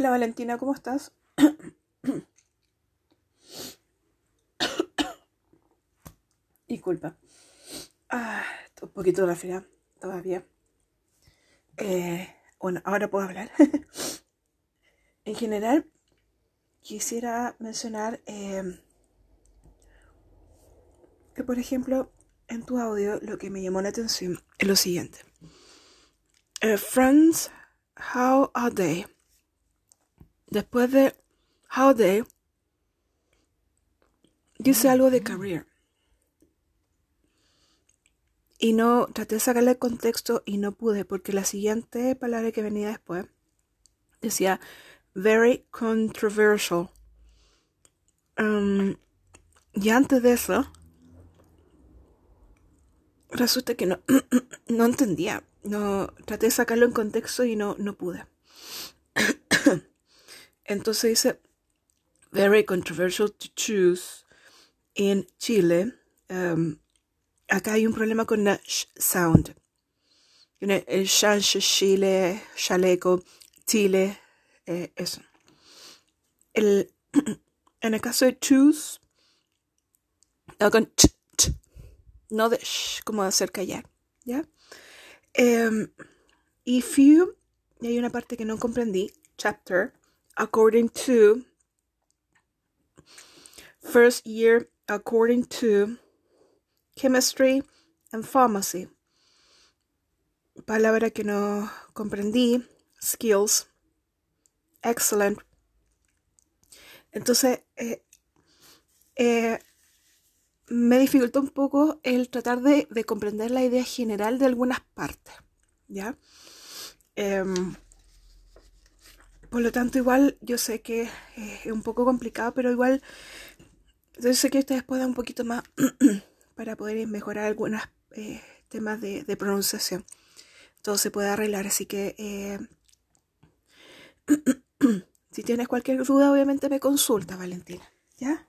Hola Valentina, ¿cómo estás? Disculpa. Ah, un poquito de la fila todavía. Eh, bueno, ahora puedo hablar. en general, quisiera mencionar eh, que, por ejemplo, en tu audio lo que me llamó la atención es lo siguiente. Eh, friends, how are they? Después de how they, dice algo de career. Y no, traté de sacarle el contexto y no pude porque la siguiente palabra que venía después decía very controversial. Um, y antes de eso, resulta que no, no entendía. No, traté de sacarlo en contexto y no, no pude. Entonces dice, very controversial to choose in Chile. Um, acá hay un problema con la sh sound. El chanche, Chile, chaleco, Chile, eh, eso. El, en el caso de choose, no de sh, como hacer callar, ¿ya? Um, if you, y hay una parte que no comprendí, chapter, according to, first year, according to, chemistry and pharmacy. Palabra que no comprendí, skills, excellent. Entonces, eh, eh, me dificultó un poco el tratar de, de, comprender la idea general de algunas partes, ¿ya? Eh, por lo tanto, igual yo sé que eh, es un poco complicado, pero igual yo sé que ustedes puedan un poquito más para poder mejorar algunos eh, temas de, pronunciación. Todo se puede arreglar, así que eh, si tienes cualquier duda, obviamente me consulta, Valentina. ¿Ya?